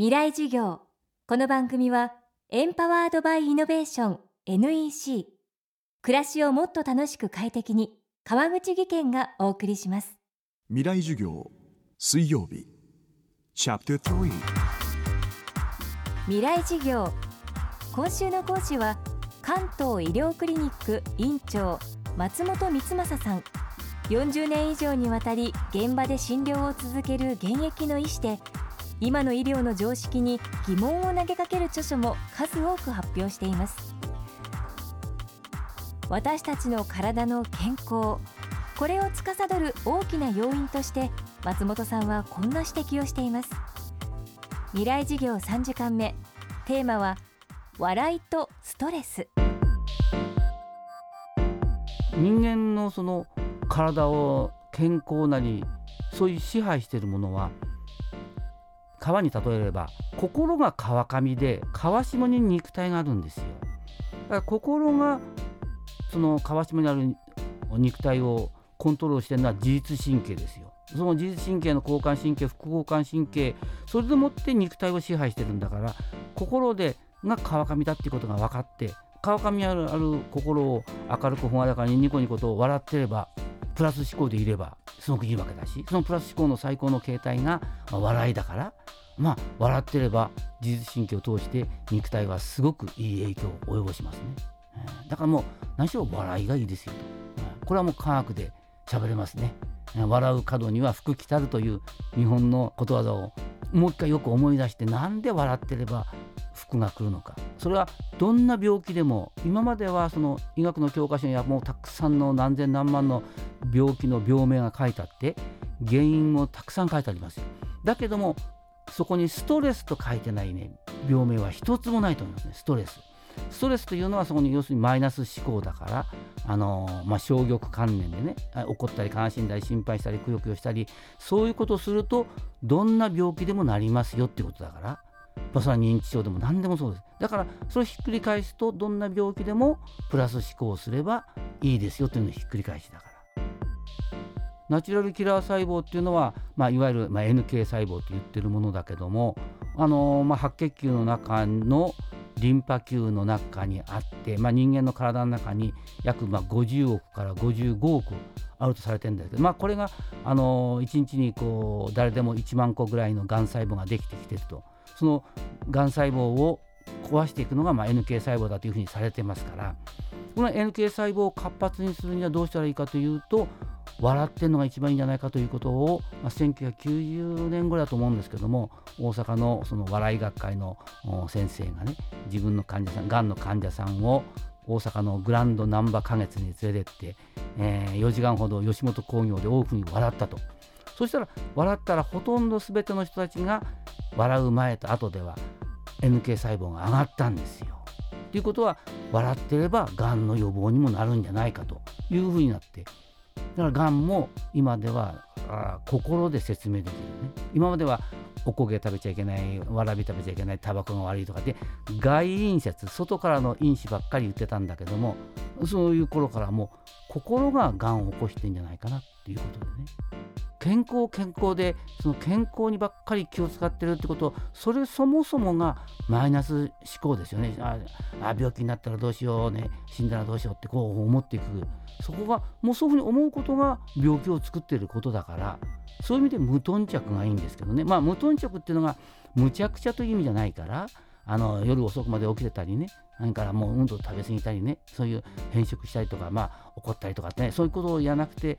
未来授業。この番組はエンパワードバイイノベーション NEC 暮らしをもっと楽しく快適に川口義賢がお送りします。未来授業水曜日。チャプター未来授業。今週の講師は関東医療クリニック院長松本光正さん。40年以上にわたり現場で診療を続ける現役の医師で今の医療の常識に疑問を投げかける著書も数多く発表しています。私たちの体の健康これを司る大きな要因として松本さんはこんな指摘をしています。未来事業3時間目テーマは笑いとストレス。人間のその体を健康なりそういう支配しているものは川に例えれば心が川上で川下に肉体があるんですよ。だから心がその川下にある肉体をコントロールしてるのは自律神経ですよ。その自律神経の交感神経副交感神経それでもって肉体を支配してるんだから心でが川上だっていうことが分かって川上あるある心を明るく朗らかにニコニコと笑ってればプラス思考でいればすごくいいわけだしそのプラス思考の最高の形態が、まあ、笑いだからまあ笑ってれば自律神経を通して肉体はすごくいい影響を及ぼしますね、えー、だからもう何しろ笑いがいいですよと、えー、これはもう科学で喋れますね、えー、笑う角には福来たるという日本のことわざをもう一回よく思い出してなんで笑ってれば福が来るのか。それはどんな病気でも今まではその医学の教科書にはもうたくさんの何千何万の病気の病名が書いてあって原因もたくさん書いてありますよ。だけどもそこにストレスと書いてないね病名は一つもないと思いますねストレス。ストレスというのはそこに要するにマイナス思考だからあのまあ、消極観念でね怒ったり悲しんだり心配したりくよくよしたりそういうことをするとどんな病気でもなりますよっていうことだからまあ、それは認知症でも何でもそうです。だからそれをひっくり返すとどんな病気でもプラス思考すればいいですよというのをひっくり返しだから。ナチュラルキラー細胞っていうのは、まあ、いわゆる、まあ、NK 細胞と言ってるものだけども、あのー、まあ、白血球の中のリンパ球の中にあって、まあ、人間の体の中に約まあ50億から55億あるとされてるんですけど、まあ、これが、あのー、1日にこう誰でも1万個ぐらいのがん細胞ができてきてると。そのがん細胞を壊していくのがまあ NK 細胞だというふうにされてますからこの NK 細胞を活発にするにはどうしたらいいかというと笑ってるのが一番いいんじゃないかということを、まあ、1990年ぐらいだと思うんですけども大阪のその笑い学会の先生がね自分の患者さんがんの患者さんを大阪のグランドナンバー花月に連れてって、えー、4時間ほど吉本興業で多くに笑ったと。そしたら笑ったらほとんど全ての人たちが笑う前と後では NK 細胞が上がったんですよ。ということは笑ってればがんの予防にもなるんじゃないかというふうになってだからがんも今ではあ心で説明できるね今まではおこげ食べちゃいけないわらび食べちゃいけないタバコが悪いとかって外因説外からの因子ばっかり言ってたんだけどもそういう頃からもう心ががんを起こしてんじゃないかなっていうことでね健康健康でその健康にばっかり気を使ってるってことそれそもそもがマイナス思考ですよね。ああ病気になったらどうしようね。死んだらどうしようってこう思っていく。そこがもうそういうふうに思うことが病気を作ってることだからそういう意味で無頓着がいいんですけどね。まあ無頓着っていうのがむちゃくちゃという意味じゃないからあの夜遅くまで起きてたりね。何からもううんと食べ過ぎたりね。そういう変色したりとかまあ怒ったりとかね。そういうことをやらなくて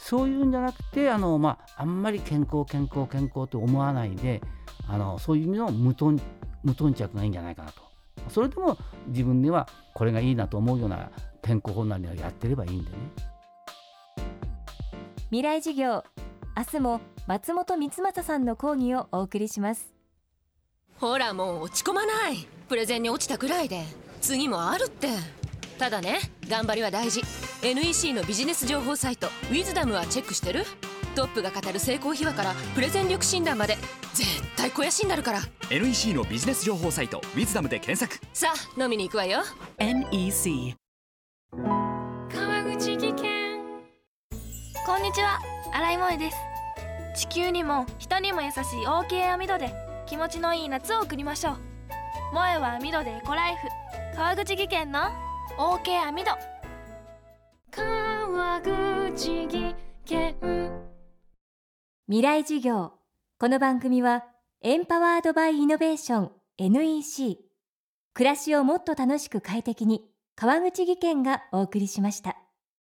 そういうんじゃなくてあの、まあ、あんまり健康健康健康と思わないであのそういう意味の無頓無頓着がいいんじゃないかなと。それでも自分ではこれがいいなと思うような健康法なりはやってればいいんでね。未来事業。明日も松本光正さんの講義をお送りします。ほらもう落ち込まない。プレゼンに落ちたくらいで。次もあるってただね頑張りは大事。NEC のビジネス情報サイト「ウィズダムはチェックしてる？トップが語る成功秘話からプレゼン力診断まで絶対肥やしになるから。NEC のビジネス情報サイト「ウィズダムで検索。さあ飲みに行くわよ。NEC 川口技研。こんにちは。新井萌です。地球にも人にも優しい OK 網戸で気持ちのいい夏を送りましょう。萌えは網戸でエコライフ。川口技研の OK 網戸川口技研。未来授業。この番組はエンパワードバイイノベーション NEC 暮らしをもっと楽しく快適に川口技研がお送りしました。